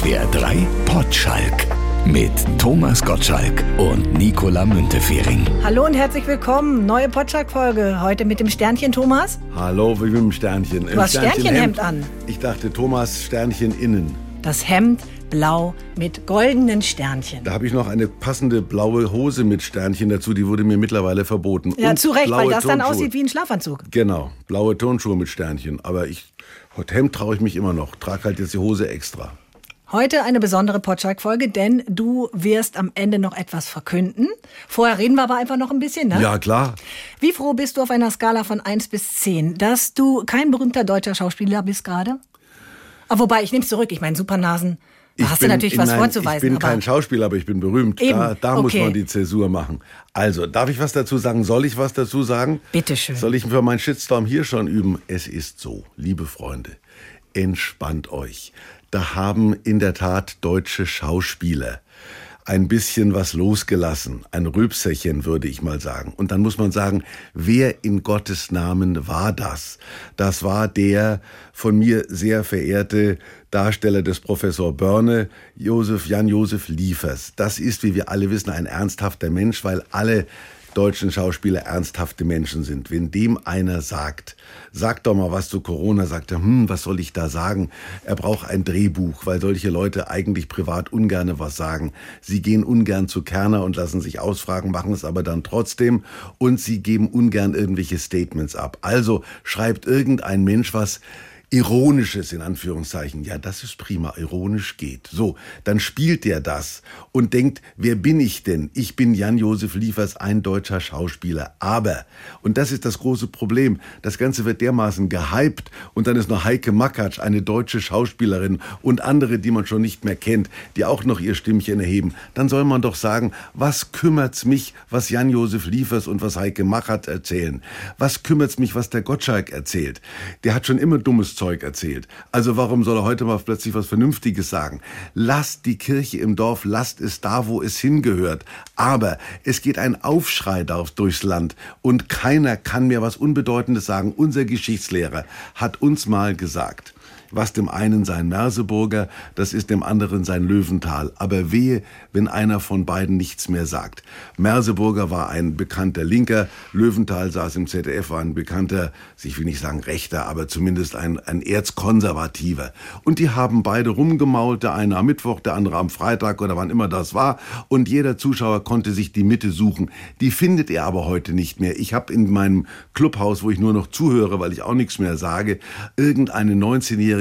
SWR 3 Potschalk mit Thomas Gottschalk und Nicola Müntefering. Hallo und herzlich willkommen. Neue Potschalk-Folge. Heute mit dem Sternchen Thomas. Hallo, wie mit dem Sternchen. Du hast Sternchenhemd an. Ich dachte Thomas Sternchen innen. Das Hemd blau mit goldenen Sternchen. Da habe ich noch eine passende blaue Hose mit Sternchen dazu, die wurde mir mittlerweile verboten. Ja, Und zu Recht, weil das dann Turnschuhe. aussieht wie ein Schlafanzug. Genau, blaue Turnschuhe mit Sternchen. Aber ich, Hemd traue ich mich immer noch. Trage halt jetzt die Hose extra. Heute eine besondere Potschalk-Folge, denn du wirst am Ende noch etwas verkünden. Vorher reden wir aber einfach noch ein bisschen, ne? Ja, klar. Wie froh bist du auf einer Skala von 1 bis 10, dass du kein berühmter deutscher Schauspieler bist gerade? Ah, wobei, ich nehme es zurück. Ich meine, Supernasen, da hast du natürlich was nein, vorzuweisen. Ich bin aber kein Schauspieler, aber ich bin berühmt. Eben, Da, da muss okay. man die Zäsur machen. Also, darf ich was dazu sagen? Soll ich was dazu sagen? Bitteschön. Soll ich für meinen Shitstorm hier schon üben? Es ist so, liebe Freunde, entspannt euch. Da haben in der Tat deutsche Schauspieler ein bisschen was losgelassen. Ein Rülpserchen, würde ich mal sagen. Und dann muss man sagen, wer in Gottes Namen war das? Das war der von mir sehr verehrte Darsteller des Professor Börne, Josef, Jan-Josef Liefers. Das ist, wie wir alle wissen, ein ernsthafter Mensch, weil alle deutschen Schauspieler ernsthafte Menschen sind. Wenn dem einer sagt, sag doch mal was zu Corona, sagt er, hm, was soll ich da sagen? Er braucht ein Drehbuch, weil solche Leute eigentlich privat ungerne was sagen. Sie gehen ungern zu Kerner und lassen sich ausfragen, machen es aber dann trotzdem und sie geben ungern irgendwelche Statements ab. Also schreibt irgendein Mensch was, Ironisches in Anführungszeichen. Ja, das ist prima. Ironisch geht. So, dann spielt er das und denkt, wer bin ich denn? Ich bin Jan-Josef Liefers, ein deutscher Schauspieler. Aber, und das ist das große Problem, das Ganze wird dermaßen gehypt und dann ist noch Heike Makatsch, eine deutsche Schauspielerin und andere, die man schon nicht mehr kennt, die auch noch ihr Stimmchen erheben. Dann soll man doch sagen, was kümmert's mich, was Jan-Josef Liefers und was Heike Makatsch erzählen? Was kümmert's mich, was der Gottschalk erzählt? Der hat schon immer dummes Zeug erzählt. Also warum soll er heute mal plötzlich was Vernünftiges sagen? Lasst die Kirche im Dorf, lasst es da, wo es hingehört. Aber es geht ein Aufschrei durchs Land und keiner kann mir was Unbedeutendes sagen. Unser Geschichtslehrer hat uns mal gesagt, was dem einen sein Merseburger, das ist dem anderen sein Löwental. Aber wehe, wenn einer von beiden nichts mehr sagt. Merseburger war ein bekannter Linker, Löwenthal saß im ZDF, war ein bekannter, ich will nicht sagen rechter, aber zumindest ein, ein Erzkonservativer. Und die haben beide rumgemault, der eine am Mittwoch, der andere am Freitag oder wann immer das war. Und jeder Zuschauer konnte sich die Mitte suchen. Die findet er aber heute nicht mehr. Ich habe in meinem Clubhaus, wo ich nur noch zuhöre, weil ich auch nichts mehr sage, irgendeine 19-jährige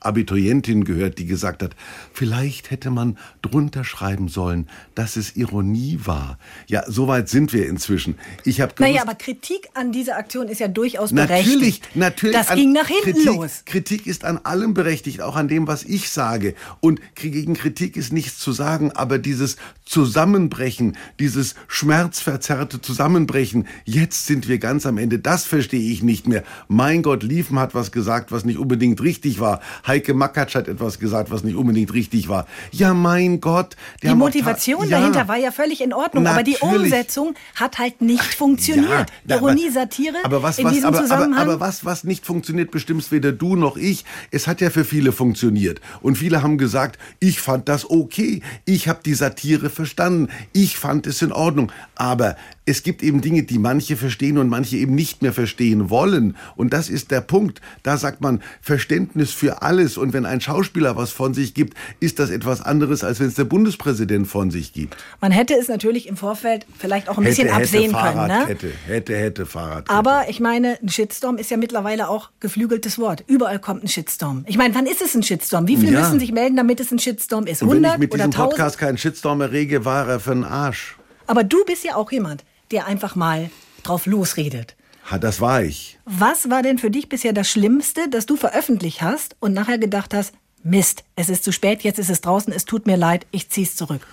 Abiturientin gehört, die gesagt hat, vielleicht hätte man drunter schreiben sollen, dass es Ironie war. Ja, so weit sind wir inzwischen. Ich habe Naja, aber Kritik an dieser Aktion ist ja durchaus berechtigt. Natürlich, natürlich. Das ging nach hinten Kritik, los. Kritik ist an allem berechtigt, auch an dem, was ich sage. Und gegen Kritik ist nichts zu sagen, aber dieses Zusammenbrechen, dieses schmerzverzerrte Zusammenbrechen, jetzt sind wir ganz am Ende, das verstehe ich nicht mehr. Mein Gott, Liefen hat was gesagt, was nicht unbedingt richtig war. Heike Makatsch hat etwas gesagt, was nicht unbedingt richtig war. Ja, mein Gott. Die ta- Motivation Ja. dahinter war ja völlig in Ordnung, aber die Natürlich. Umsetzung hat halt nicht funktioniert. Ja, Ironie, aber- Satire aber was, in was, diesem aber, Zusammenhang. Aber, aber was, was nicht funktioniert, bestimmst weder du noch ich. Es hat ja für viele funktioniert. Und viele haben gesagt, ich fand das okay. Ich habe die Satire verstanden. Ich fand es in Ordnung. Aber es gibt eben Dinge, die manche verstehen und manche eben nicht mehr verstehen wollen. Und das ist der Punkt. Da sagt man Verständnis für alles. Und wenn ein Schauspieler was von sich gibt, ist das etwas anderes, als wenn es der Bundespräsident von sich gibt. Man hätte es natürlich im Vorfeld vielleicht auch ein bisschen hätte, absehen hätte, können. Ne? Fahrradkette. Hätte, hätte, Fahrradkette. Aber ich meine, ein Shitstorm ist ja mittlerweile auch geflügeltes Wort. Überall kommt ein Shitstorm. Ich meine, wann ist es ein Shitstorm? Wie viele Ja. müssen sich melden, damit es ein Shitstorm ist? Und wenn 100 ich mit oder diesem 1000? Podcast keinen Shitstorm errege, war er für einen Arsch. Aber du bist ja auch jemand, der einfach mal drauf losredet. Ha, das war ich. Was war denn für dich bisher das Schlimmste, das du veröffentlicht hast und nachher gedacht hast, Mist, es ist zu spät, jetzt ist es draußen, es tut mir leid, ich zieh's zurück.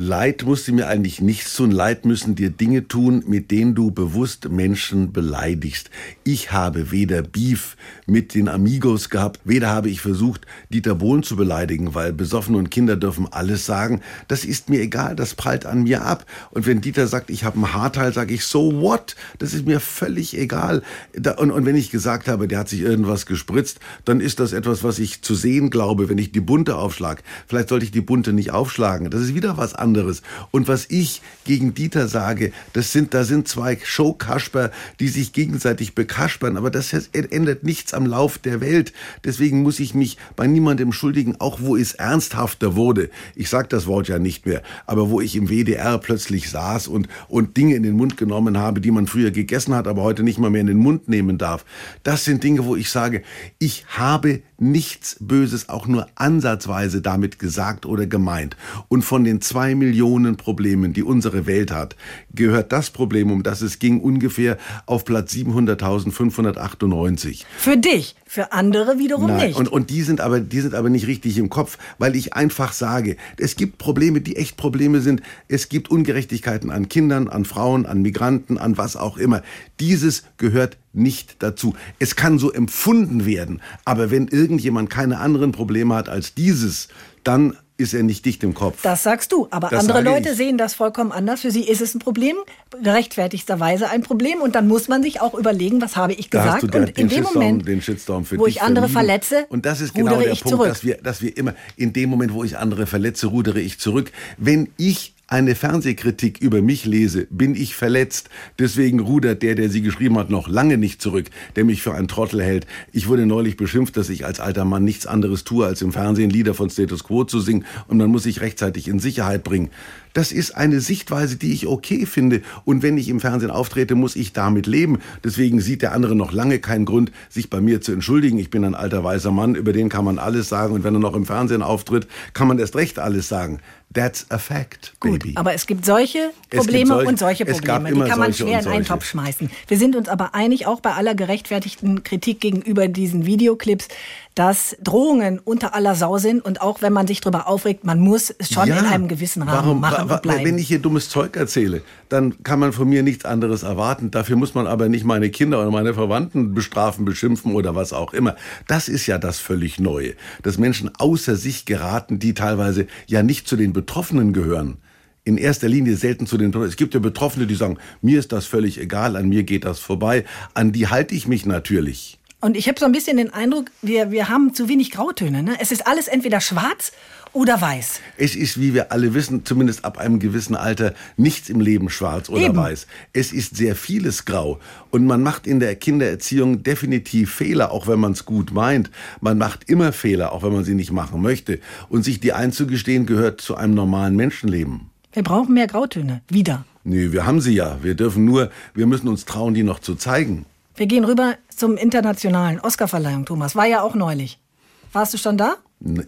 Leid muss dir mir eigentlich nichts tun. Leid müssen dir Dinge tun, mit denen du bewusst Menschen beleidigst. Ich habe weder Beef mit den Amigos gehabt, weder habe ich versucht, Dieter Bohlen zu beleidigen, weil Besoffene und Kinder dürfen alles sagen. Das ist mir egal, das prallt an mir ab. Und wenn Dieter sagt, ich habe einen Haarteil, sage ich, so what? Das ist mir völlig egal. Und, und wenn ich gesagt habe, der hat sich irgendwas gespritzt, dann ist das etwas, was ich zu sehen glaube, wenn ich die Bunte aufschlage. Vielleicht sollte ich die Bunte nicht aufschlagen. Das ist wieder was anderes anderes. Und was ich gegen Dieter sage, das sind, da sind zwei Showkasper, die sich gegenseitig bekaspern, aber das ändert nichts am Lauf der Welt. Deswegen muss ich mich bei niemandem entschuldigen, auch wo es ernsthafter wurde. Ich sage das Wort ja nicht mehr, aber wo ich im WDR plötzlich saß und, und Dinge in den Mund genommen habe, die man früher gegessen hat, aber heute nicht mal mehr in den Mund nehmen darf. Das sind Dinge, wo ich sage, ich habe nichts Böses auch nur ansatzweise damit gesagt oder gemeint. Und von den zwei Millionen Problemen, die unsere Welt hat, gehört das Problem, um das es ging, ungefähr auf Platz 700.598. Für dich, für andere wiederum Nein. nicht. Und, und die, sind aber, die sind aber nicht richtig im Kopf, weil ich einfach sage, es gibt Probleme, die echt Probleme sind. Es gibt Ungerechtigkeiten an Kindern, an Frauen, an Migranten, an was auch immer. Dieses gehört nicht dazu. Es kann so empfunden werden, aber wenn irgendjemand keine anderen Probleme hat als dieses, dann ist er nicht dicht im Kopf. Das sagst du, aber das andere Leute ich. sehen das vollkommen anders. Für sie ist es ein Problem, gerechtfertigterweise ein Problem und dann muss man sich auch überlegen, was habe ich gesagt und in dem Moment, wo ich andere verletze, und das ist genau der Punkt, dass wir, dass wir immer in dem Moment, wo ich andere verletze, rudere ich zurück. Wenn ich eine Fernsehkritik über mich lese, bin ich verletzt. Deswegen rudert der, der sie geschrieben hat, noch lange nicht zurück, der mich für einen Trottel hält. Ich wurde neulich beschimpft, dass ich als alter Mann nichts anderes tue, als im Fernsehen Lieder von Status Quo zu singen und man muss sich rechtzeitig in Sicherheit bringen. Das ist eine Sichtweise, die ich okay finde. Und wenn ich im Fernsehen auftrete, muss ich damit leben. Deswegen sieht der andere noch lange keinen Grund, sich bei mir zu entschuldigen. Ich bin ein alter weißer Mann, über den kann man alles sagen. Und wenn er noch im Fernsehen auftritt, kann man erst recht alles sagen. That's a fact, baby. Gut, aber es gibt solche Probleme gibt solche, und solche Probleme. Die kann man schwer in einen Topf schmeißen. Wir sind uns aber einig, auch bei aller gerechtfertigten Kritik gegenüber diesen Videoclips, dass Drohungen unter aller Sau sind und auch wenn man sich darüber aufregt, man muss es schon ja, in einem gewissen Rahmen warum, machen und bleiben. Wenn ich hier dummes Zeug erzähle, dann kann man von mir nichts anderes erwarten. Dafür muss man aber nicht meine Kinder oder meine Verwandten bestrafen, beschimpfen oder was auch immer. Das ist ja das völlig Neue, dass Menschen außer sich geraten, die teilweise ja nicht zu den Betroffenen gehören in erster Linie selten zu den Es gibt ja Betroffene, die sagen, mir ist das völlig egal, an mir geht das vorbei. An die halte ich mich natürlich. Und ich habe so ein bisschen den Eindruck, wir, wir haben zu wenig Grautöne. Ne? Es ist alles entweder schwarz oder weiß. Es ist, wie wir alle wissen, zumindest ab einem gewissen Alter, nichts im Leben schwarz oder Eben. weiß. Es ist sehr vieles grau. Und man macht in der Kindererziehung definitiv Fehler, auch wenn man es gut meint. Man macht immer Fehler, auch wenn man sie nicht machen möchte. Und sich die einzugestehen, gehört zu einem normalen Menschenleben. Wir brauchen mehr Grautöne. Wieder. Nee, wir haben sie ja. Wir dürfen nur, wir müssen uns trauen, die noch zu zeigen. Wir gehen rüber zum internationalen Oscarverleihung, Thomas. War ja auch neulich. Warst du schon da?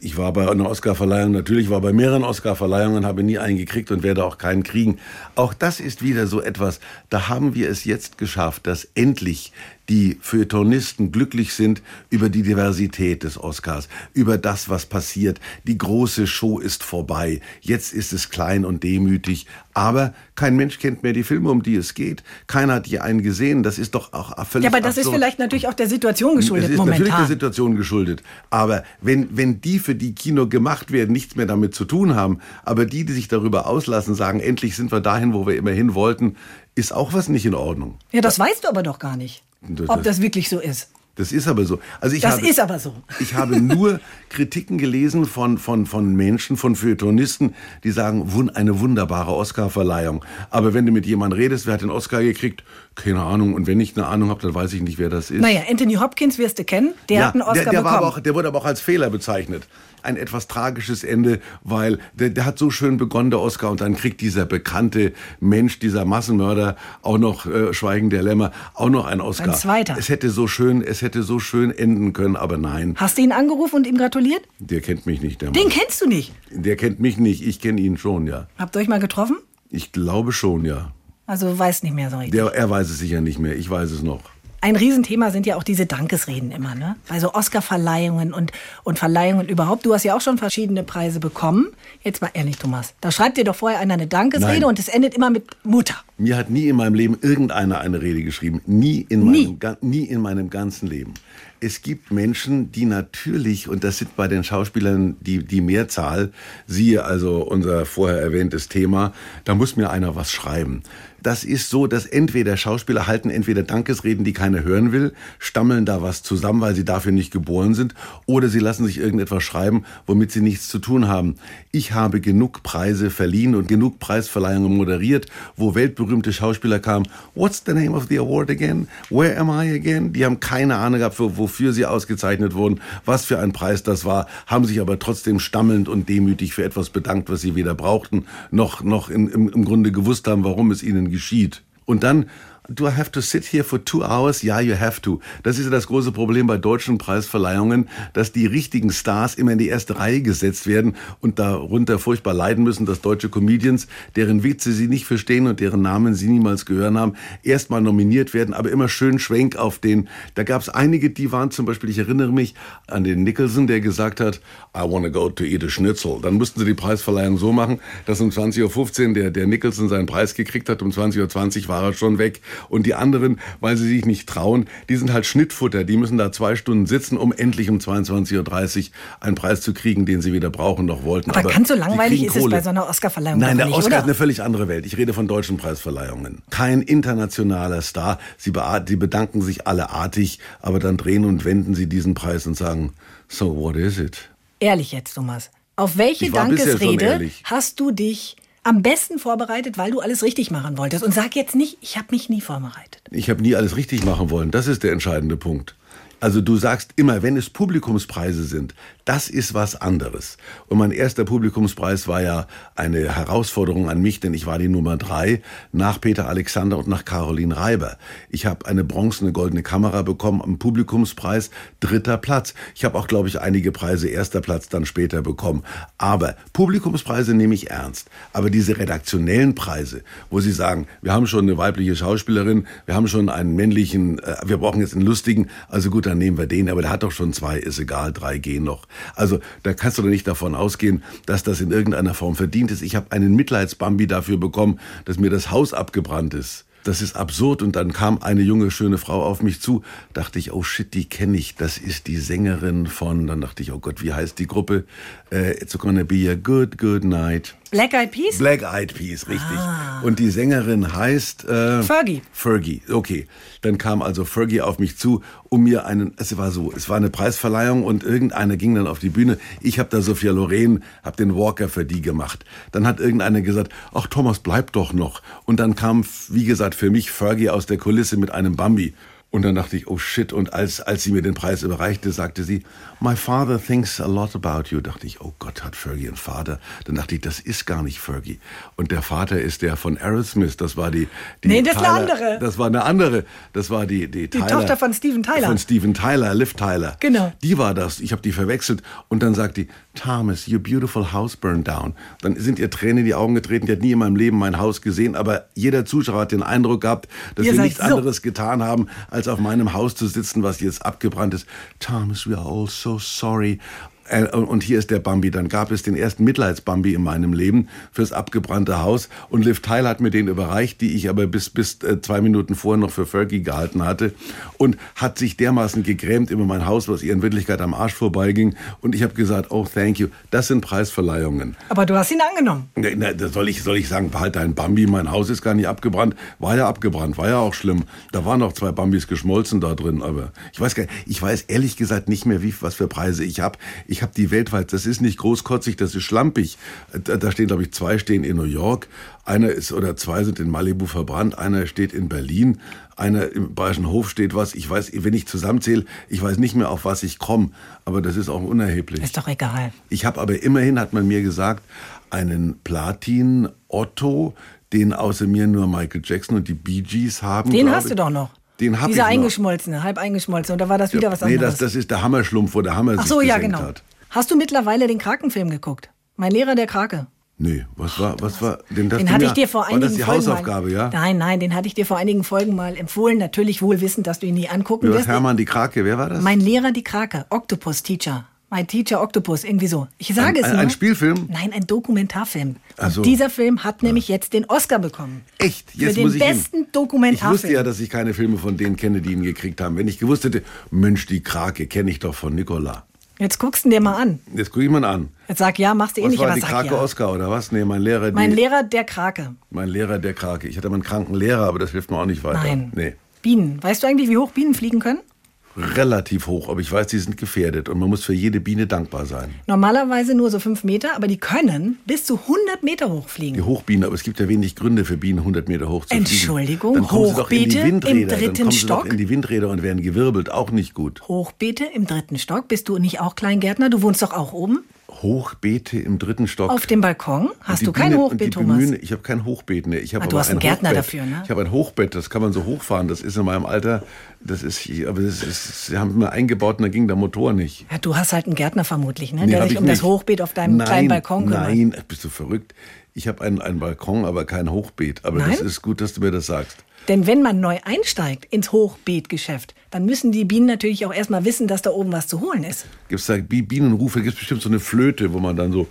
Ich war bei einer Oscarverleihung, natürlich war bei mehreren Oscarverleihungen, habe nie einen gekriegt und werde auch keinen kriegen. Auch das ist wieder so etwas, da haben wir es jetzt geschafft, dass endlich die Feuilletonisten glücklich sind über die Diversität des Oscars, über das, was passiert. Die große Show ist vorbei. Jetzt ist es klein und demütig. Aber kein Mensch kennt mehr die Filme, um die es geht. Keiner hat je einen gesehen. Das ist doch auch völlig Ja, aber das absurd. ist vielleicht natürlich auch der Situation geschuldet Es ist momentan. natürlich der Situation geschuldet. Aber wenn, wenn die, für die Kino gemacht werden, nichts mehr damit zu tun haben, aber die, die sich darüber auslassen, sagen, endlich sind wir dahin, wo wir immer hin wollten, ist auch was nicht in Ordnung. Ja, das weißt du aber doch gar nicht. Ob das wirklich so ist. Das ist aber so. Also ich das habe, ist aber so. Ich habe nur Kritiken gelesen von, von, von Menschen, von Feuilletonisten, die sagen, eine wunderbare Oscar-Verleihung. Aber wenn du mit jemandem redest, wer hat den Oscar gekriegt? Keine Ahnung. Und wenn ich eine Ahnung habe, dann weiß ich nicht, wer das ist. Naja, Anthony Hopkins wirst du kennen. Der ja, hat einen Oscar der, der bekommen. Auch, der wurde aber auch als Fehler bezeichnet ein etwas tragisches Ende, weil der, der hat so schön begonnen, der Oscar, und dann kriegt dieser bekannte Mensch, dieser Massenmörder, auch noch äh, Schweigen der Lämmer, auch noch einen Oscar. Ein zweiter. Es hätte so schön, es hätte so schön enden können, aber nein. Hast du ihn angerufen und ihm gratuliert? Der kennt mich nicht, der Den Mann. kennst du nicht? Der kennt mich nicht, ich kenne ihn schon, ja. Habt ihr euch mal getroffen? Ich glaube schon, ja. Also weiß nicht mehr so richtig. Der, er weiß es sicher nicht mehr, ich weiß es noch. Ein Riesenthema sind ja auch diese Dankesreden immer, ne? Also Oscar-Verleihungen und, und Verleihungen überhaupt. Du hast ja auch schon verschiedene Preise bekommen. Jetzt mal ehrlich, Thomas. Da schreibt dir doch vorher einer eine Dankesrede Nein. und es endet immer mit Mutter. Mir hat nie in meinem Leben irgendeiner eine Rede geschrieben. Nie in, nie. Meinem, nie in meinem ganzen Leben. Es gibt Menschen, die natürlich, und das sind bei den Schauspielern die, die Mehrzahl, siehe also unser vorher erwähntes Thema, da muss mir einer was schreiben. Das ist so, dass entweder Schauspieler halten entweder Dankesreden, die keiner hören will, stammeln da was zusammen, weil sie dafür nicht geboren sind, oder sie lassen sich irgendetwas schreiben, womit sie nichts zu tun haben. Ich habe genug Preise verliehen und genug Preisverleihungen moderiert, wo weltberühmte Schauspieler kamen. What's the name of the award again? Where am I again? Die haben keine Ahnung gehabt, wofür sie ausgezeichnet wurden, was für ein Preis das war, haben sich aber trotzdem stammelnd und demütig für etwas bedankt, was sie weder brauchten, noch, noch in, im, im Grunde gewusst haben, warum es ihnen geschieht. Und dann do I have to sit here for two hours? Ja, you have to. Das ist ja das große Problem bei deutschen Preisverleihungen, dass die richtigen Stars immer in die erste Reihe gesetzt werden und darunter furchtbar leiden müssen, dass deutsche Comedians, deren Witze sie nicht verstehen und deren Namen sie niemals gehört haben, erstmal nominiert werden, aber immer schön Schwenk auf den. Da gab es einige, die waren zum Beispiel, ich erinnere mich an den Nicholson, der gesagt hat, I want to go to eat a Schnitzel. Dann mussten sie die Preisverleihung so machen, dass um 20.15 Uhr der, der Nicholson seinen Preis gekriegt hat, um 20.20 Uhr war er schon weg und die anderen, weil sie sich nicht trauen, die sind halt Schnittfutter. Die müssen da zwei Stunden sitzen, um endlich um 22.30 Uhr einen Preis zu kriegen, den sie weder brauchen noch wollten. Aber, Aber ganz so langweilig ist es bei so einer Oscarverleihung Nein, der nicht, Oscar oder? ist eine völlig andere Welt. Ich rede von deutschen Preisverleihungen. Kein internationaler Star. Sie, sie bedanken sich alle artig, aber dann drehen und wenden sie diesen Preis und sagen, so what is it? Ehrlich jetzt, Thomas. Auf welche Dankesrede hast du dich am besten vorbereitet, weil du alles richtig machen wolltest. Und sag jetzt nicht, ich habe mich nie vorbereitet. Ich habe nie alles richtig machen wollen. Das ist der entscheidende Punkt. Also du sagst immer, wenn es Publikumspreise sind, das ist was anderes. Und mein erster Publikumspreis war ja eine Herausforderung an mich, denn ich war die Nummer drei nach Peter Alexander und nach Caroline Reiber. Ich habe eine bronzene goldene Kamera bekommen am Publikumspreis, dritter Platz. Ich habe auch, glaube ich, einige Preise erster Platz dann später bekommen. Aber Publikumspreise nehme ich ernst. Aber diese redaktionellen Preise, wo Sie sagen, wir haben schon eine weibliche Schauspielerin, wir haben schon einen männlichen, äh, wir brauchen jetzt einen lustigen, also gut, dann nehmen wir den, aber der hat doch schon zwei, ist egal, drei gehen noch. Also da kannst du doch nicht davon ausgehen, dass das in irgendeiner Form verdient ist. Ich habe einen Mitleidsbambi dafür bekommen, dass mir das Haus abgebrannt ist das ist absurd. Und dann kam eine junge, schöne Frau auf mich zu. Dachte ich, oh shit, die kenne ich. Das ist die Sängerin von, dann dachte ich, oh Gott, wie heißt die Gruppe? Uh, it's gonna be a good, good night. Black Eyed Peas? Black Eyed Peas, richtig. Ah. Und die Sängerin heißt... Äh, Fergie. Fergie, okay. Dann kam also Fergie auf mich zu, um mir einen... Es war so, es war eine Preisverleihung und irgendeiner ging dann auf die Bühne. Ich habe da Sophia Loren, habe den Walker für die gemacht. Dann hat irgendeiner gesagt, ach Thomas, bleib doch noch. Und dann kam, wie gesagt, für mich Fergie aus der Kulisse mit einem Bambi. Und dann dachte ich, oh shit. Und als, als sie mir den Preis überreichte, sagte sie, My father thinks a lot about you. Dachte ich, oh Gott, hat Fergie einen Vater? Dann dachte ich, das ist gar nicht Fergie. Und der Vater ist der von Aerosmith. Das war die, die Nee, das Tyler, ist eine andere. Das war eine andere. Das war die, die, die Tyler, Tochter von Steven Tyler. Von Steven Tyler, Liv Tyler. Genau. Die war das. Ich habe die verwechselt. Und dann sagt die, Thomas, your beautiful house burned down. Dann sind ihr Tränen in die Augen getreten. Die hat nie in meinem Leben mein Haus gesehen. Aber jeder Zuschauer hat den Eindruck gehabt, dass ihr wir nichts so. anderes getan haben, als auf meinem Haus zu sitzen, was jetzt abgebrannt ist. Thomas, we are all so sorry. Äh, und hier ist der Bambi. Dann gab es den ersten Mitleidsbambi in meinem Leben fürs abgebrannte Haus. Und Liv Tyler hat mir den überreicht, die ich aber bis, bis äh, zwei Minuten vorher noch für Fergie gehalten hatte. Und hat sich dermaßen gegrämt über mein Haus, was ihr in Wirklichkeit am Arsch vorbeiging. Und ich habe gesagt, oh, thank you. Das sind Preisverleihungen. Aber du hast ihn angenommen. Na, na, soll, ich, soll ich sagen, behalt dein Bambi, mein Haus ist gar nicht abgebrannt. War ja abgebrannt, war ja auch schlimm. Da waren noch zwei Bambis geschmolzen da drin. Aber ich weiß, gar, ich weiß ehrlich gesagt nicht mehr, wie, was für Preise ich habe. Ich ich habe die weltweit, das ist nicht großkotzig, das ist schlampig. Da, da stehen, glaube ich, zwei stehen in New York, einer ist oder zwei sind in Malibu verbrannt, einer steht in Berlin, einer im Bayerischen Hof steht was. Ich weiß, wenn ich zusammenzähle, ich weiß nicht mehr, auf was ich komme, aber das ist auch unerheblich. Ist doch egal. Ich habe aber immerhin, hat man mir gesagt, einen Platin Otto, den außer mir nur Michael Jackson und die Bee Gees haben. Den hast du doch noch. Den habe ich Dieser eingeschmolzene, halb eingeschmolzene. Und da war das wieder ja, was anderes. Nee, das, das ist der Hammerschlumpf, wo der Hammer Ach so, sich ja, genau. Hat. Hast du mittlerweile den Krakenfilm geguckt? Mein Lehrer, der Krake. Nee, was war, was war, den, den hatte ich dir vor einigen war das die Folgen Hausaufgabe, mal, ja? Nein, nein, den hatte ich dir vor einigen Folgen mal empfohlen. Natürlich wohl wissend, dass du ihn nie angucken wirst. Hermann die Krake, wer war das? Mein Lehrer die Krake, Octopus Teacher. My Teacher Octopus, irgendwie so. Ich sage ein, es nur. Ein Spielfilm? Nein, ein Dokumentarfilm. Ach so. Und dieser Film hat nämlich jetzt den Oscar bekommen. Echt? Jetzt Für den besten hin. Dokumentarfilm. Ich wusste ja, dass ich keine Filme von denen kenne, die ihn gekriegt haben. Wenn ich gewusst hätte, Mensch, die Krake kenne ich doch von Nicola. Jetzt guckst du dir mal an. Jetzt guck ich mal an. Jetzt sag ja, machst du eh was nicht, war aber die sag Krake ja. Oscar oder was? Nee, mein Lehrer. Mein die, Lehrer der Krake. Mein Lehrer der Krake. Ich hatte mal einen kranken Lehrer, aber das hilft mir auch nicht weiter. Nein. Nee. Bienen. Weißt du eigentlich, wie hoch Bienen fliegen können? Relativ hoch, aber ich weiß, die sind gefährdet und man muss für jede Biene dankbar sein. Normalerweise nur so fünf Meter, aber die können bis zu 100 Meter hoch fliegen. Die Hochbienen, aber es gibt ja wenig Gründe für Bienen 100 Meter hoch zu Entschuldigung, fliegen. Entschuldigung, Hochbeete im dritten dann kommen Stock? In die Windräder und werden gewirbelt, auch nicht gut. Hochbeete im dritten Stock, bist du nicht auch Kleingärtner? Du wohnst doch auch oben? Hochbeete im dritten Stock. Auf dem Balkon? Hast du kein Hochbeet, Thomas? Bemühen, ich habe kein Hochbeet, ne. Ich habe ah, du hast einen ein Gärtner Hochbett. dafür, ne? Ich habe ein Hochbett, das kann man so hochfahren. Das ist in meinem Alter, das ist, aber das ist, sie haben mir eingebaut und da ging der Motor nicht. Ja, du hast halt einen Gärtner vermutlich, ne? Nee, der sich ich um das nicht. Hochbeet auf deinem nein, kleinen Balkon kümmert. Nein, bist du verrückt? Ich habe einen, einen Balkon, aber kein Hochbeet. Aber Nein? das ist gut, dass du mir das sagst. Denn wenn man neu einsteigt ins Hochbeetgeschäft, dann müssen die Bienen natürlich auch erstmal wissen, dass da oben was zu holen ist. Gibt es da Bi- Bienenrufe? Gibt es bestimmt so eine Flöte, wo man dann so,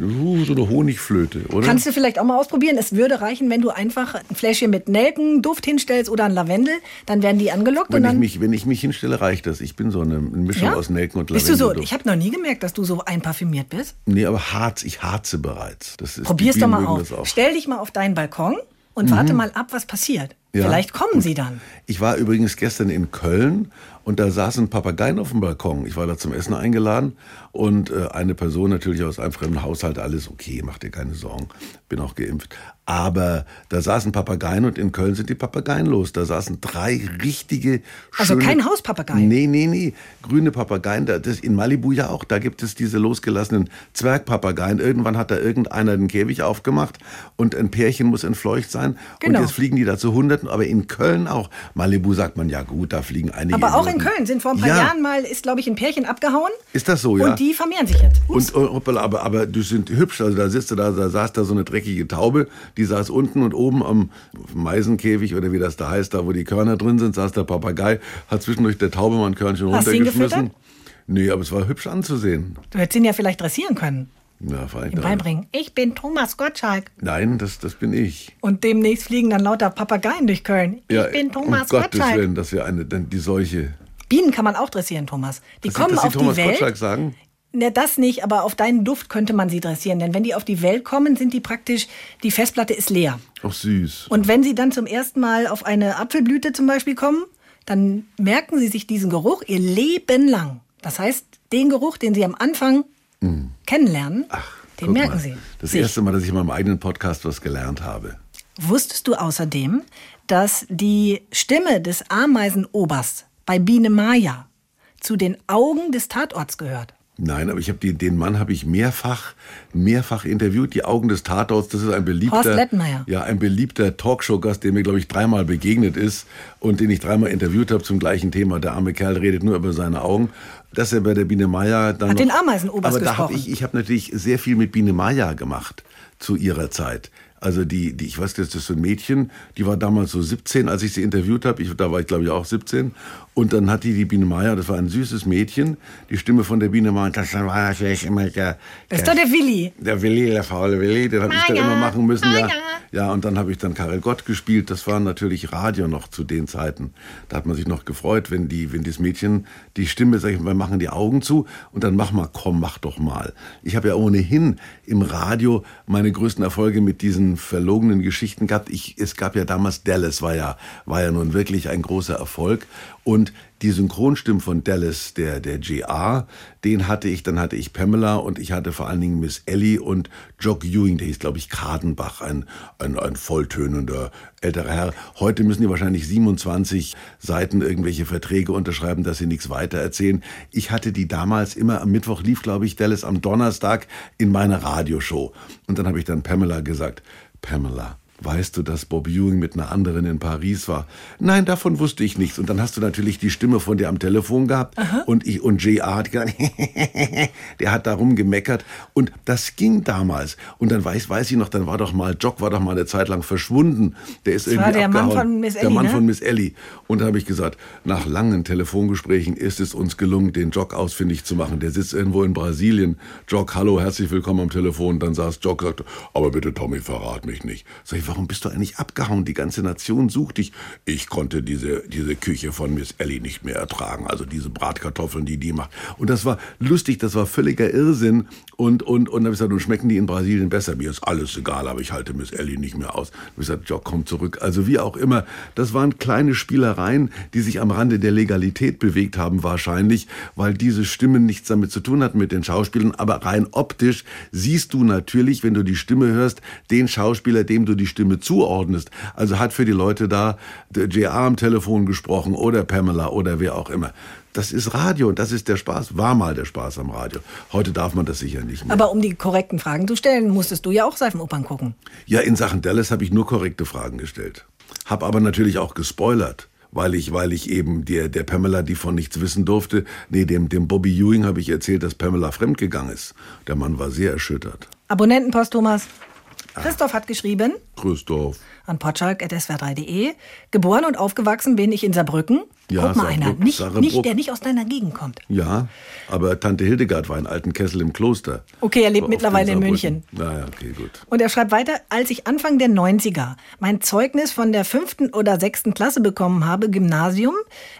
uh, so eine Honigflöte, oder? Kannst du vielleicht auch mal ausprobieren. Es würde reichen, wenn du einfach ein Fläschchen mit Nelkenduft hinstellst oder ein Lavendel. Dann werden die angelockt. wenn, und ich mich, wenn ich mich hinstelle, reicht das. Ich bin so eine Mischung Ja? aus Nelken und Bist du so? Lavendel. Ich habe noch nie gemerkt, dass du so einparfümiert bist. Nee, aber Harz, ich harze bereits. Das ist, Probier's doch mal auf. Auch. Stell dich mal auf deinen Balkon und warte mal ab, was passiert. Ja. Vielleicht kommen sie dann. Ich war übrigens gestern in Köln und da saßen Papageien auf dem Balkon. Ich war da zum Essen eingeladen und äh, eine Person natürlich aus einem fremden Haushalt, alles okay, mach dir keine Sorgen, bin auch geimpft. Aber da saßen Papageien und in Köln sind die Papageien los. Da saßen drei richtige Also schöne, kein Hauspapagei? Nee, nee, nee, grüne Papageien. Da, das in Malibu ja auch, da gibt es diese losgelassenen Zwergpapageien. Irgendwann hat da irgendeiner den Käfig aufgemacht und ein Pärchen muss entfleucht sein. Genau. Und jetzt fliegen die da zu Hunderten, aber in Köln auch. Malibu sagt man, ja gut, da fliegen einige. Aber auch in. Köln sind vor ein paar ja. Jahren mal, ist glaube ich ein Pärchen abgehauen. Ist das so, ja? Und die vermehren sich jetzt. Ups. Und, hoppala, aber, aber die sind hübsch. Also da sitzt du da, da saß da so eine dreckige Taube, die saß unten und oben am Meisenkäfig oder wie das da heißt, da wo die Körner drin sind, saß der Papagei, hat zwischendurch der Taube mal ein Körnchen Hast runtergeschmissen. Nee, aber es war hübsch anzusehen. Du hättest ihn ja vielleicht dressieren können. Ja, vielleicht Ihm beibringen. Ich bin Thomas Gottschalk. Nein, das, das bin ich. Und demnächst fliegen dann lauter Papageien durch Köln. Ja, ich bin Thomas um Gottes Gottschalk. Willen, das wäre eine, denn die Seuche. Bienen kann man auch dressieren, Thomas. Die Dass, kommen dass auf Sie Thomas die Welt. Gottschalk sagen? Ne, das nicht, aber auf deinen Duft könnte man sie dressieren. Denn wenn die auf die Welt kommen, sind die praktisch, die Festplatte ist leer. Ach süß. Und wenn sie dann zum ersten Mal auf eine Apfelblüte zum Beispiel kommen, dann merken sie sich diesen Geruch ihr Leben lang. Das heißt, den Geruch, den sie am Anfang kennenlernen, den Guck merken mal, sie. Das sich. erste Mal, dass ich in meinem eigenen Podcast was gelernt habe. Wusstest du außerdem, dass die Stimme des Ameisenobers bei Biene Maya zu den Augen des Tatorts gehört? Nein, aber ich habe den Mann habe ich mehrfach, mehrfach interviewt. Die Augen des Tatorts, das ist ein beliebter, Horst Lettmeier. ja, ein beliebter Talkshow-Gast, der mir glaube ich dreimal begegnet ist und den ich dreimal interviewt habe zum gleichen Thema. Der arme Kerl redet nur über seine Augen. Dass er bei der Biene Maya dann Hat noch, den Ameisenobers Aber da habe gesprochen. ich, ich habe natürlich sehr viel mit Biene Maya gemacht zu ihrer Zeit. Also die, die ich weiß, das ist so ein Mädchen, die war damals so 17, als ich sie interviewt habe. Ich, da war ich glaube ich auch 17. Und dann hat die die Biene Maya, das war ein süßes Mädchen, die Stimme von der Biene Maya, das war natürlich immer der, Das ist doch der Willi. der Willi, der faule Willi, den habe ich dann Maya, immer machen müssen. Ja, Maya. ja und dann habe ich dann Karel Gott gespielt. Das war natürlich Radio noch zu den Zeiten. Da hat man sich noch gefreut, wenn die, wenn das Mädchen die Stimme, sag ich mal, machen die Augen zu und dann mach mal, komm, mach doch mal. Ich habe ja ohnehin im Radio meine größten Erfolge mit diesen verlogenen Geschichten gehabt. Ich, es gab ja damals Dallas, war ja, war ja nun wirklich ein großer Erfolg. Und die Synchronstimmen von Dallas, der, der GR, den hatte ich, dann hatte ich Pamela und ich hatte vor allen Dingen Miss Ellie und Jock Ewing, der hieß, glaube ich, Kadenbach, ein, ein, ein volltönender älterer Herr. Heute müssen die wahrscheinlich 27 Seiten irgendwelche Verträge unterschreiben, dass sie nichts weiter erzählen. Ich hatte die damals immer, am Mittwoch lief, glaube ich, Dallas am Donnerstag in meiner Radioshow. Und dann habe ich dann Pamela gesagt, Pamela, weißt du, dass Bob Ewing mit einer anderen in Paris war? Nein, davon wusste ich nichts. Und dann hast du natürlich die Stimme von dir am Telefon gehabt Aha. und ich und J.R. hat gesagt, der hat darum gemeckert und das ging damals. Und dann weiß, weiß ich noch, dann war doch mal, Jock war doch mal eine Zeit lang verschwunden. Der ist das irgendwie war der abgehauen. Mann von Miss Ellie, Der Mann ne? von Miss Ellie. Und da habe ich gesagt, nach langen Telefongesprächen ist es uns gelungen, den Jock ausfindig zu machen. Der sitzt irgendwo in Brasilien. Jock, hallo, herzlich willkommen am Telefon. Dann saß Jock, sagte, aber bitte Tommy, verrat mich nicht. Sag ich, warum bist du eigentlich abgehauen? Die ganze Nation sucht dich. Ich konnte diese, diese Küche von Miss Ellie nicht mehr ertragen. Also diese Bratkartoffeln, die die macht. Und das war lustig, das war völliger Irrsinn. Und, und, und dann habe ich gesagt, nun schmecken die in Brasilien besser. Mir ist alles egal, aber ich halte Miss Ellie nicht mehr aus. Und ich gesagt, Jock, komm zurück. Also wie auch immer, das waren kleine Spielereien, die sich am Rande der Legalität bewegt haben wahrscheinlich, weil diese Stimmen nichts damit zu tun hatten mit den Schauspielern. Aber rein optisch siehst du natürlich, wenn du die Stimme hörst, den Schauspieler, dem du die Stimme zuordnest. Also hat für die Leute da JR am Telefon gesprochen oder Pamela oder wer auch immer. Das ist Radio und das ist der Spaß, war mal der Spaß am Radio. Heute darf man das sicher nicht mehr. Aber um die korrekten Fragen zu stellen, musstest du ja auch Seifenopern gucken. Ja, in Sachen Dallas habe ich nur korrekte Fragen gestellt. Hab aber natürlich auch gespoilert weil ich, weil ich eben der, der Pamela, die von nichts wissen durfte, nee, dem, dem Bobby Ewing habe ich erzählt, dass Pamela fremdgegangen ist. Der Mann war sehr erschüttert. Abonnentenpost, Thomas. Christoph hat geschrieben. Christoph. An potschalk.swr3.de. Geboren und aufgewachsen bin ich in Saarbrücken. Ja, Guck mal einer, nicht, nicht, der nicht aus deiner Gegend kommt. Ja, aber Tante Hildegard war in Altenkessel im Kloster. Okay, er lebt mittlerweile in München. Naja, okay, gut. Und er schreibt weiter, als ich Anfang der 90er mein Zeugnis von der fünften oder sechsten Klasse bekommen habe, Gymnasium,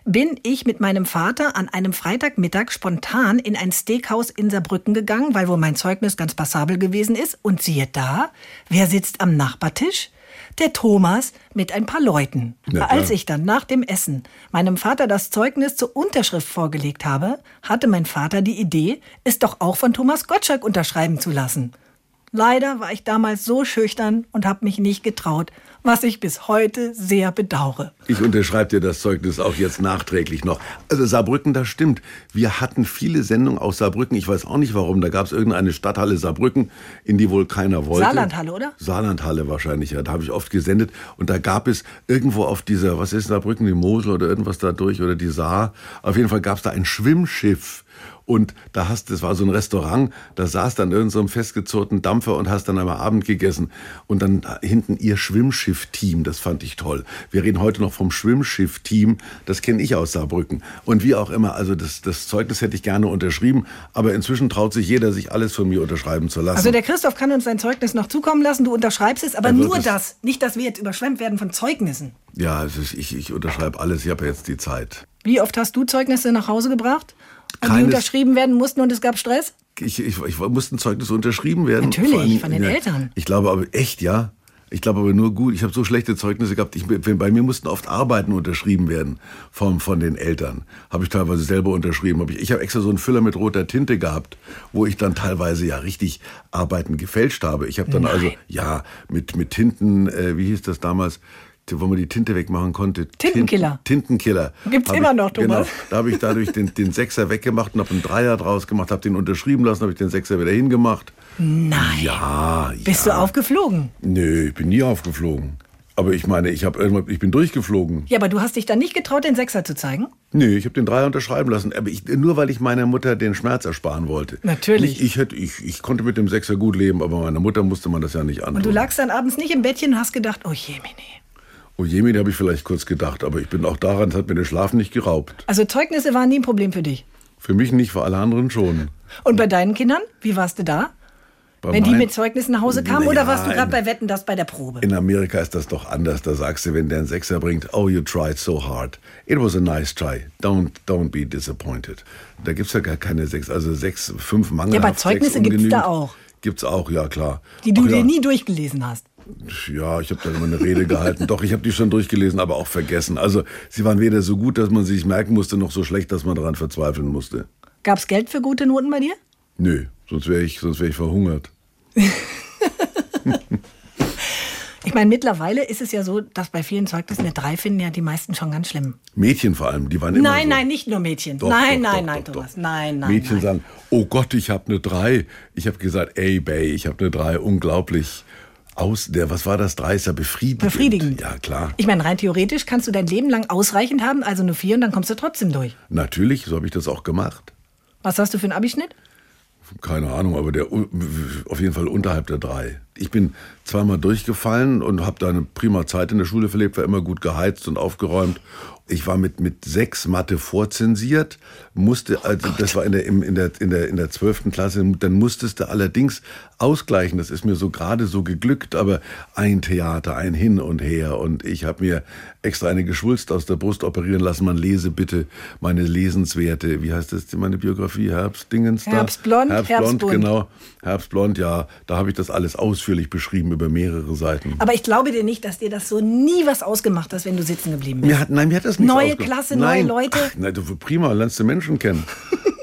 bin ich mit meinem Vater an einem Freitagmittag spontan in ein Steakhouse in Saarbrücken gegangen, weil wohl mein Zeugnis ganz passabel gewesen ist. Und siehe da, wer sitzt am Nachbartisch? Der Thomas mit ein paar Leuten. Ja, Als ich dann nach dem Essen meinem Vater das Zeugnis zur Unterschrift vorgelegt habe, hatte mein Vater die Idee, es doch auch von Thomas Gottschalk unterschreiben zu lassen. Leider war ich damals so schüchtern und habe mich nicht getraut, was ich bis heute sehr bedauere. Ich unterschreibe dir das Zeugnis auch jetzt nachträglich noch. Also Saarbrücken, das stimmt. Wir hatten viele Sendungen aus Saarbrücken. Ich weiß auch nicht warum. Da gab es irgendeine Stadthalle Saarbrücken, in die wohl keiner wollte. Saarlandhalle, oder? Saarlandhalle wahrscheinlich, ja. Da habe ich oft gesendet. Und da gab es irgendwo auf dieser, was ist Saarbrücken, die Mosel oder irgendwas da durch oder die Saar. Auf jeden Fall gab es da ein Schwimmschiff und da hast, das war so ein Restaurant, da saß dann irgend so ein festgezurrten Dampfer und hast dann einmal Abend gegessen. Und dann hinten ihr Schwimmschiff-Team, das fand ich toll. Wir reden heute noch vom Schwimmschiff-Team, das kenne ich aus Saarbrücken. Und wie auch immer, also das, das Zeugnis hätte ich gerne unterschrieben, aber inzwischen traut sich jeder, sich alles von mir unterschreiben zu lassen. Also der Christoph kann uns sein Zeugnis noch zukommen lassen, du unterschreibst es, aber nur das, nicht, dass wir jetzt überschwemmt werden von Zeugnissen. Ja, also ich, ich unterschreibe alles, ich habe jetzt die Zeit. Wie oft hast du Zeugnisse nach Hause gebracht? Keines, die unterschrieben werden mussten und es gab Stress? Ich, ich, ich musste ein Zeugnis unterschrieben werden. Natürlich, allem, von den ja, Eltern. Ich glaube aber echt, ja. Ich glaube aber nur gut. Ich habe so schlechte Zeugnisse gehabt. Ich, bei mir mussten oft Arbeiten unterschrieben werden von, von den Eltern. Habe ich teilweise selber unterschrieben. Ich, ich habe extra so einen Füller mit roter Tinte gehabt, wo ich dann teilweise ja richtig Arbeiten gefälscht habe. Ich habe dann Nein. also, ja, mit, mit Tinten, äh, wie hieß das damals? Wo man die Tinte wegmachen konnte. Tintenkiller. Tintenkiller. Gibt's hab immer noch, Thomas. Genau, da habe ich dadurch den, den Sechser weggemacht und habe einen Dreier draus gemacht, habe den unterschrieben lassen, habe ich den Sechser wieder hingemacht. Nein. Ja, Bist ja. du aufgeflogen? Nö, ich bin nie aufgeflogen. Aber ich meine, ich, hab, ich bin durchgeflogen. Ja, aber du hast dich dann nicht getraut, den Sechser zu zeigen? Nee, ich habe den Dreier unterschreiben lassen. Aber ich, nur weil ich meiner Mutter den Schmerz ersparen wollte. Natürlich. Ich, ich, hätte, ich, ich konnte mit dem Sechser gut leben, aber meiner Mutter musste man das ja nicht antun. Und du lagst dann abends nicht im Bettchen und hast gedacht, oh je, Mini. Oh Jemine, habe ich vielleicht kurz gedacht, aber ich bin auch daran, es hat mir den Schlaf nicht geraubt. Also Zeugnisse waren nie ein Problem für dich? Für mich nicht, für alle anderen schon. Und bei deinen Kindern? Wie warst du da? Bei wenn die mit Zeugnissen nach Hause kamen oder warst du gerade bei Wetten das bei der Probe? In Amerika ist das doch anders. Da sagst du, wenn der einen Sechser bringt, oh, you tried so hard. It was a nice try. Don't, don't be disappointed. Da gibt es ja gar keine sechs, also sechs, fünf Mangel. Ja, aber Zeugnisse gibt es da auch. Gibt's auch, ja klar. Die du Ach, dir ja. nie durchgelesen hast. Ja, ich habe da immer eine Rede gehalten. Doch, ich habe die schon durchgelesen, aber auch vergessen. Also sie waren weder so gut, dass man sie sich merken musste, noch so schlecht, dass man daran verzweifeln musste. Gab es Geld für gute Noten bei dir? Nö, sonst wäre ich, wär ich verhungert. Ich meine, mittlerweile ist es ja so, dass bei vielen Zeugnissen eine 3 finden ja die meisten schon ganz schlimm. Mädchen vor allem, die waren immer Nein, so. nein, nicht nur Mädchen. Doch, nein, doch, nein, doch, nein, Thomas. Nein, nein. Mädchen nein. sagen, oh Gott, ich habe eine 3. Ich habe gesagt, ey, Bay, ich habe eine 3, unglaublich. Aus, der, was war das? Drei ist ja befriedigend. Befriedigend. Ja, klar. Ich meine, rein theoretisch kannst du dein Leben lang ausreichend haben, also nur vier und dann kommst du trotzdem durch. Natürlich, so habe ich das auch gemacht. Was hast du für einen Abischnitt? Keine Ahnung, aber der auf jeden Fall unterhalb der drei. Ich bin zweimal durchgefallen und habe da eine prima Zeit in der Schule verlebt, war immer gut geheizt und aufgeräumt ich war mit, mit sechs Mathe vorzensiert, musste, also oh das war in der, in der, in der, in der 12. Klasse, dann musstest du allerdings ausgleichen. Das ist mir so gerade so geglückt, aber ein Theater, ein Hin und Her. Und ich habe mir extra eine Geschwulst aus der Brust operieren lassen. Man lese bitte meine Lesenswerte, wie heißt das, meine Biografie? Herbstdingens? Herbstblond, Herbstblond, genau. Herbstblond, ja. Da habe ich das alles ausführlich beschrieben über mehrere Seiten. Aber ich glaube dir nicht, dass dir das so nie was ausgemacht hat, wenn du sitzen geblieben bist. Mir hat, nein, mir hat das nichts Neue Klasse, neue Leute. Ach, na, du, prima, lernst du Menschen kennen.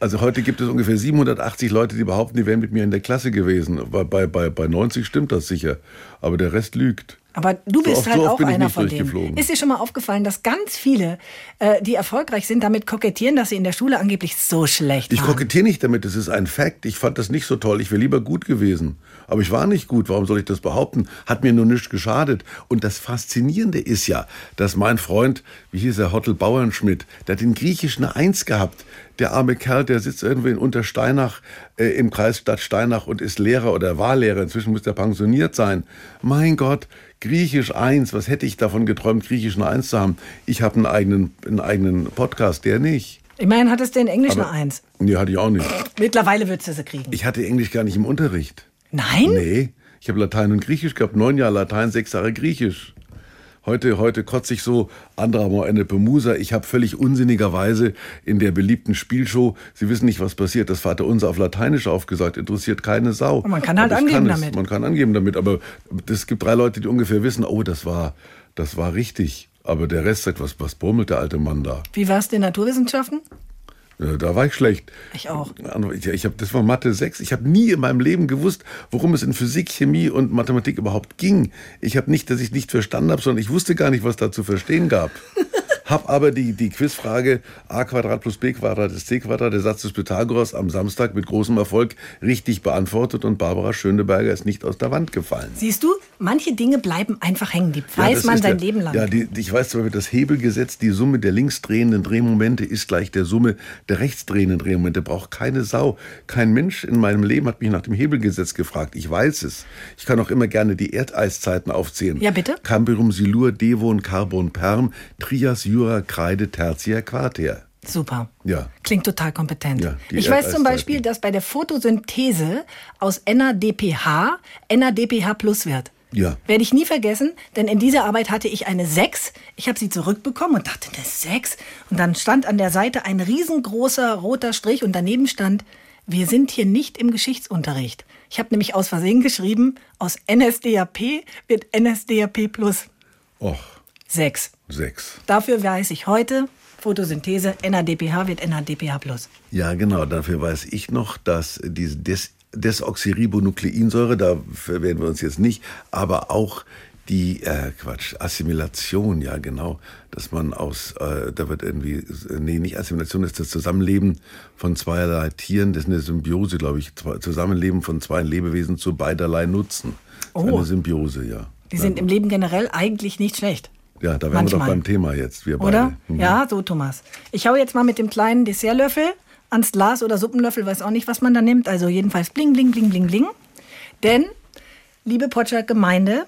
Also heute gibt es ungefähr 780 Leute, die behaupten, die wären mit mir in der Klasse gewesen. Bei, bei, bei 90 stimmt das sicher. Aber der Rest lügt. Aber du bist so halt so auch einer von denen. Ist dir schon mal aufgefallen, dass ganz viele, äh, die erfolgreich sind, damit kokettieren, dass sie in der Schule angeblich so schlecht waren? Ich kokettiere nicht damit, das ist ein Fakt. Ich fand das nicht so toll. Ich wäre lieber gut gewesen. Aber ich war nicht gut. Warum soll ich das behaupten? Hat mir nur nichts geschadet. Und das Faszinierende ist ja, dass mein Freund, wie hieß er, Hottel Bauernschmidt, der hat in Griechisch eine Eins gehabt. Der arme Kerl, der sitzt irgendwo in Untersteinach äh, im Kreis Stadt Steinach und ist Lehrer oder war Lehrer. Inzwischen muss er pensioniert sein. Mein Gott, Griechisch 1, was hätte ich davon geträumt, Griechisch eine 1 zu haben? Ich habe einen eigenen, einen eigenen Podcast, der nicht. Immerhin hattest du in Englisch Aber, eine 1. Nee, hatte ich auch nicht. Mittlerweile würdest du sie kriegen. Ich hatte Englisch gar nicht im Unterricht. Nein? Nee. Ich habe Latein und Griechisch gehabt, neun Jahre Latein, sechs Jahre Griechisch. Heute, heute kotze ich so, anderer mal eine Bemusa. Ich habe völlig unsinnigerweise in der beliebten Spielshow, Sie wissen nicht, was passiert, das Vaterunser auf Lateinisch aufgesagt, interessiert keine Sau. man kann halt angeben kann damit. Man kann angeben damit, aber es gibt drei Leute, die ungefähr wissen, oh, das war, das war richtig. Aber der Rest sagt, was, was brummelt der alte Mann da? Wie war es in Naturwissenschaften? Da war ich schlecht. Ich auch. Ich, ich hab, das war Mathe 6. Ich habe nie in meinem Leben gewusst, worum es in Physik, Chemie und Mathematik überhaupt ging. Ich habe nicht, dass ich nicht verstanden habe, sondern ich wusste gar nicht, was da zu verstehen gab. Hab aber die, die Quizfrage a Quadrat plus b Quadrat ist c Quadrat, der Satz des Pythagoras, am Samstag mit großem Erfolg richtig beantwortet und Barbara Schöneberger ist nicht aus der Wand gefallen. Siehst du, manche Dinge bleiben einfach hängen. Die weiß ja, man sein der, Leben lang. Ja, die, ich weiß zwar, das Hebelgesetz, die Summe der linksdrehenden Drehmomente ist gleich der Summe der rechtsdrehenden Drehmomente. Braucht keine Sau. Kein Mensch in meinem Leben hat mich nach dem Hebelgesetz gefragt. Ich weiß es. Ich kann auch immer gerne die Erdeiszeiten aufzählen. Ja, bitte. Cambrium, Silur, Devon, Carbon, Perm, Trias, Jura, Kreide, Tertia, Quarter. Super. Ja. Klingt total kompetent. Ja, ich weiß zum Beispiel, dass bei der Photosynthese aus NADPH NADPH plus wird. Ja. Werde ich nie vergessen, denn in dieser Arbeit hatte ich eine 6. Ich habe sie zurückbekommen und dachte, eine 6. Und dann stand an der Seite ein riesengroßer roter Strich und daneben stand, wir sind hier nicht im Geschichtsunterricht. Ich habe nämlich aus Versehen geschrieben, aus NSDAP wird NSDAP plus. Och. Sechs. Sechs. Dafür weiß ich heute, Photosynthese, NADPH wird NADPH+. Ja, genau. Dafür weiß ich noch, dass diese Des Desoxyribonukleinsäure, da werden wir uns jetzt nicht, aber auch die, äh, Quatsch, Assimilation, ja genau, dass man aus, äh, da wird irgendwie, nee, nicht Assimilation, das ist das Zusammenleben von zweierlei Tieren, das ist eine Symbiose, glaube ich, Zusammenleben von zwei Lebewesen zu beiderlei Nutzen. Oh. Eine Symbiose, ja. Die sind im Leben generell eigentlich nicht schlecht. Ja, da wären wir doch beim Thema jetzt, wir beide. Oder? Mhm. Ja, so Thomas. Ich hau jetzt mal mit dem kleinen Dessertlöffel ans Glas oder Suppenlöffel, weiß auch nicht, was man da nimmt. Also jedenfalls bling, bling, bling, bling, bling. Denn, liebe Potschak-Gemeinde,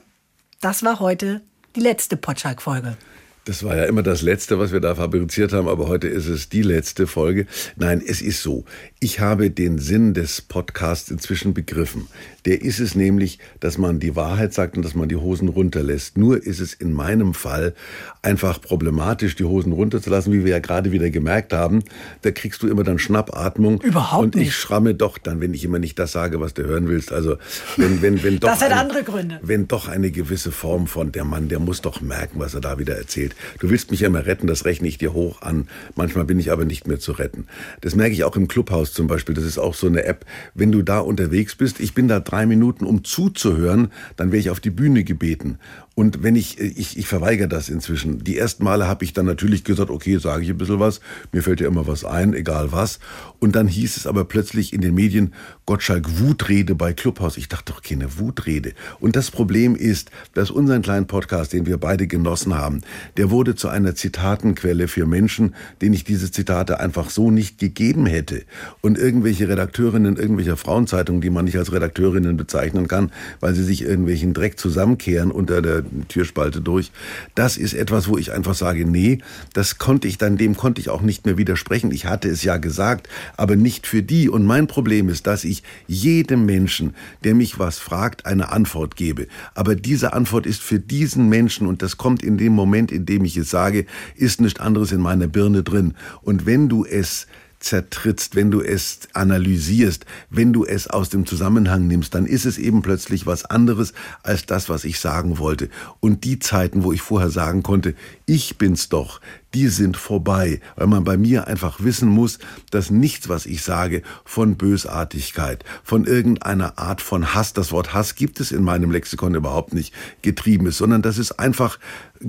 das war heute die letzte Potschak-Folge. Das war ja immer das Letzte, was wir da fabriziert haben, aber heute ist es die letzte Folge. Nein, es ist so. Ich habe den Sinn des Podcasts inzwischen begriffen. Der ist es nämlich, dass man die Wahrheit sagt und dass man die Hosen runterlässt. Nur ist es in meinem Fall einfach problematisch, die Hosen runterzulassen, wie wir ja gerade wieder gemerkt haben. Da kriegst du immer dann Schnappatmung. Überhaupt und nicht. Und ich schramme doch dann, wenn ich immer nicht das sage, was du hören willst. Also wenn, wenn, wenn doch das hat andere Gründe. Wenn doch eine gewisse Form von der Mann, der muss doch merken, was er da wieder erzählt. Du willst mich ja immer retten, das rechne ich dir hoch an. Manchmal bin ich aber nicht mehr zu retten. Das merke ich auch im Clubhaus zum Beispiel, das ist auch so eine App, wenn du da unterwegs bist, ich bin da drei Minuten, um zuzuhören, dann wäre ich auf die Bühne gebeten. Und wenn ich, ich, ich verweigere das inzwischen. Die ersten Male habe ich dann natürlich gesagt, okay, sage ich ein bisschen was, mir fällt ja immer was ein, egal was. Und dann hieß es aber plötzlich in den Medien, Gottschalk Wutrede bei Clubhaus. Ich dachte doch keine Wutrede. Und das Problem ist, dass unseren kleinen Podcast, den wir beide genossen haben, der wurde zu einer Zitatenquelle für Menschen, denen ich diese Zitate einfach so nicht gegeben hätte. Und irgendwelche Redakteurinnen irgendwelcher Frauenzeitungen, die man nicht als Redakteurinnen bezeichnen kann, weil sie sich irgendwelchen Dreck zusammenkehren unter der Türspalte durch, das ist etwas, wo ich einfach sage, nee, das konnte ich dann, dem konnte ich auch nicht mehr widersprechen. Ich hatte es ja gesagt, aber nicht für die. Und mein Problem ist, dass ich jedem Menschen, der mich was fragt, eine Antwort gebe. Aber diese Antwort ist für diesen Menschen, und das kommt in dem Moment, in dem ich es sage, ist nichts anderes in meiner Birne drin. Und wenn du es zertrittst, wenn du es analysierst, wenn du es aus dem Zusammenhang nimmst, dann ist es eben plötzlich was anderes als das, was ich sagen wollte. Und die Zeiten, wo ich vorher sagen konnte, ich bin's doch, die sind vorbei, weil man bei mir einfach wissen muss, dass nichts, was ich sage, von Bösartigkeit, von irgendeiner Art von Hass, das Wort Hass gibt es in meinem Lexikon überhaupt nicht, getrieben ist, sondern dass es einfach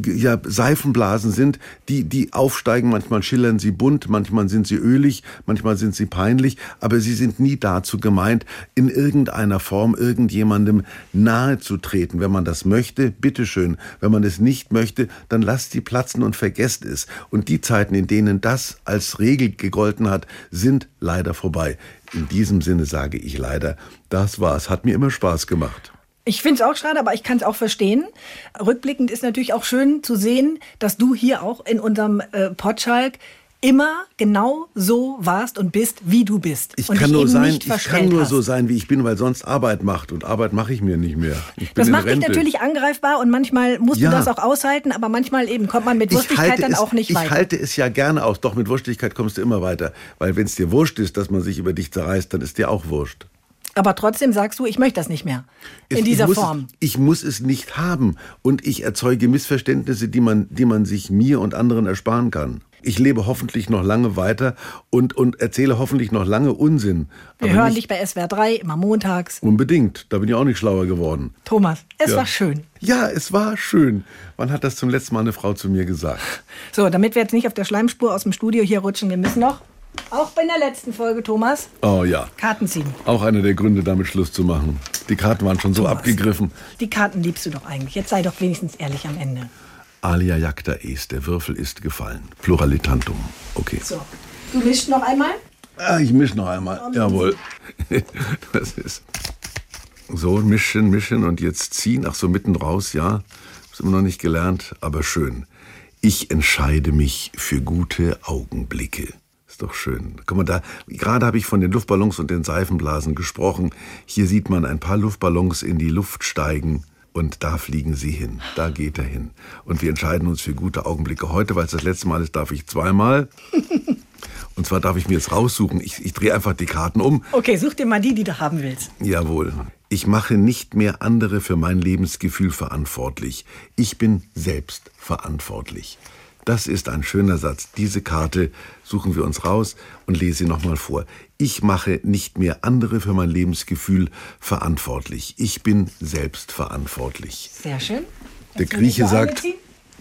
ja, Seifenblasen sind, die, die aufsteigen, manchmal schillern sie bunt, manchmal sind sie ölig, manchmal sind sie peinlich, aber sie sind nie dazu gemeint, in irgendeiner Form irgendjemandem nahe zu treten. Wenn man das möchte, bitteschön. Wenn man es nicht möchte, dann lasst sie platzen und vergesst es. Und die Zeiten, in denen das als Regel gegolten hat, sind leider vorbei. In diesem Sinne sage ich leider, das war's. Hat mir immer Spaß gemacht. Ich finde es auch schade, aber ich kann es auch verstehen. Rückblickend ist natürlich auch schön zu sehen, dass du hier auch in unserem äh, Potschalk immer genau so warst und bist, wie du bist. Ich kann nur sein, ich kann nur hast. so sein, wie ich bin, weil sonst Arbeit macht und Arbeit mache ich mir nicht mehr. das macht dich natürlich angreifbar und manchmal musst ja. du das auch aushalten, aber manchmal eben kommt man mit Wurstigkeit dann es, auch nicht ich weiter. Ich halte es ja gerne aus, doch mit Wurstigkeit kommst du immer weiter, weil wenn es dir wurscht ist, dass man sich über dich zerreißt, dann ist dir auch wurscht. Aber trotzdem sagst du, ich möchte das nicht mehr. In es, dieser ich muss, Form. Ich muss es nicht haben. Und ich erzeuge Missverständnisse, die man, die man sich mir und anderen ersparen kann ich lebe hoffentlich noch lange weiter und, und erzähle hoffentlich noch lange Unsinn. Wir Aber hören dich bei SWR 3 immer montags. Unbedingt, da bin ich auch nicht schlauer geworden. Thomas, es ja. war schön. Ja, es war schön. Wann hat das zum letzten Mal eine Frau zu mir gesagt? So, damit wir jetzt nicht auf der Schleimspur aus dem Studio hier rutschen, wir müssen noch auch bei der letzten Folge, Thomas. Oh ja. Karten ziehen. Auch einer der Gründe, damit Schluss zu machen. Die Karten waren schon so Thomas, abgegriffen. Die Karten liebst du doch eigentlich. Jetzt sei doch wenigstens ehrlich am Ende. Alia jacta est, der Würfel ist gefallen. Pluralitantum. Okay. So. Du mischst noch einmal? Ah, ich misch noch einmal. Und Jawohl. das ist. So, mischen, mischen und jetzt ziehen. Ach so, mitten raus, ja. Ist immer noch nicht gelernt, aber schön. Ich entscheide mich für gute Augenblicke. Ist doch schön. Guck mal, da, gerade habe ich von den Luftballons und den Seifenblasen gesprochen. Hier sieht man ein paar Luftballons in die Luft steigen und da fliegen Sie hin, da geht er hin. Und wir entscheiden uns für gute Augenblicke. Heute, weil es das letzte Mal ist, darf ich zweimal. Und zwar darf ich mir jetzt raussuchen. Ich, ich drehe einfach die Karten um. Okay, such dir mal die, die du haben willst. Jawohl. Ich mache nicht mehr andere für mein Lebensgefühl verantwortlich. Ich bin selbst verantwortlich. Das ist ein schöner Satz. Diese Karte suchen wir uns raus und lese sie nochmal vor. Ich mache nicht mehr andere für mein Lebensgefühl verantwortlich. Ich bin selbst verantwortlich. Sehr schön. Der Grieche sagt,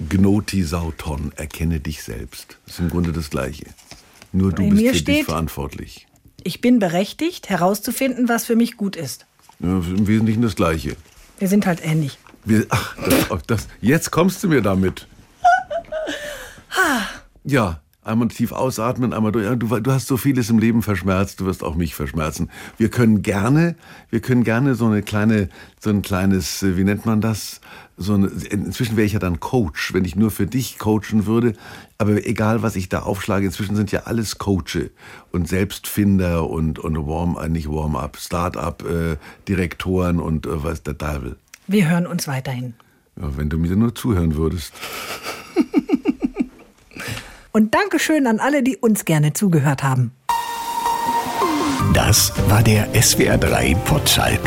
Gnoti sauton, erkenne dich selbst. Das ist im Grunde das Gleiche. Nur du Bei bist für steht, dich verantwortlich. Ich bin berechtigt, herauszufinden, was für mich gut ist. Ja, Im Wesentlichen das Gleiche. Wir sind halt ähnlich. Wir, ach, das, das, jetzt kommst du mir damit. Ja, einmal tief ausatmen, einmal durch. Du, du, hast so vieles im Leben verschmerzt, du wirst auch mich verschmerzen. Wir können gerne, wir können gerne so eine kleine, so ein kleines, äh, wie nennt man das? So eine, inzwischen wäre ich ja dann Coach, wenn ich nur für dich coachen würde. Aber egal, was ich da aufschlage, inzwischen sind ja alles Coache und Selbstfinder und, und Warm, äh, nicht Warm-up, Start-up-Direktoren äh, und äh, was der Teufel. Wir hören uns weiterhin. Ja, wenn du mir nur zuhören würdest. Und Dankeschön an alle, die uns gerne zugehört haben. Das war der SWR3 Potschalk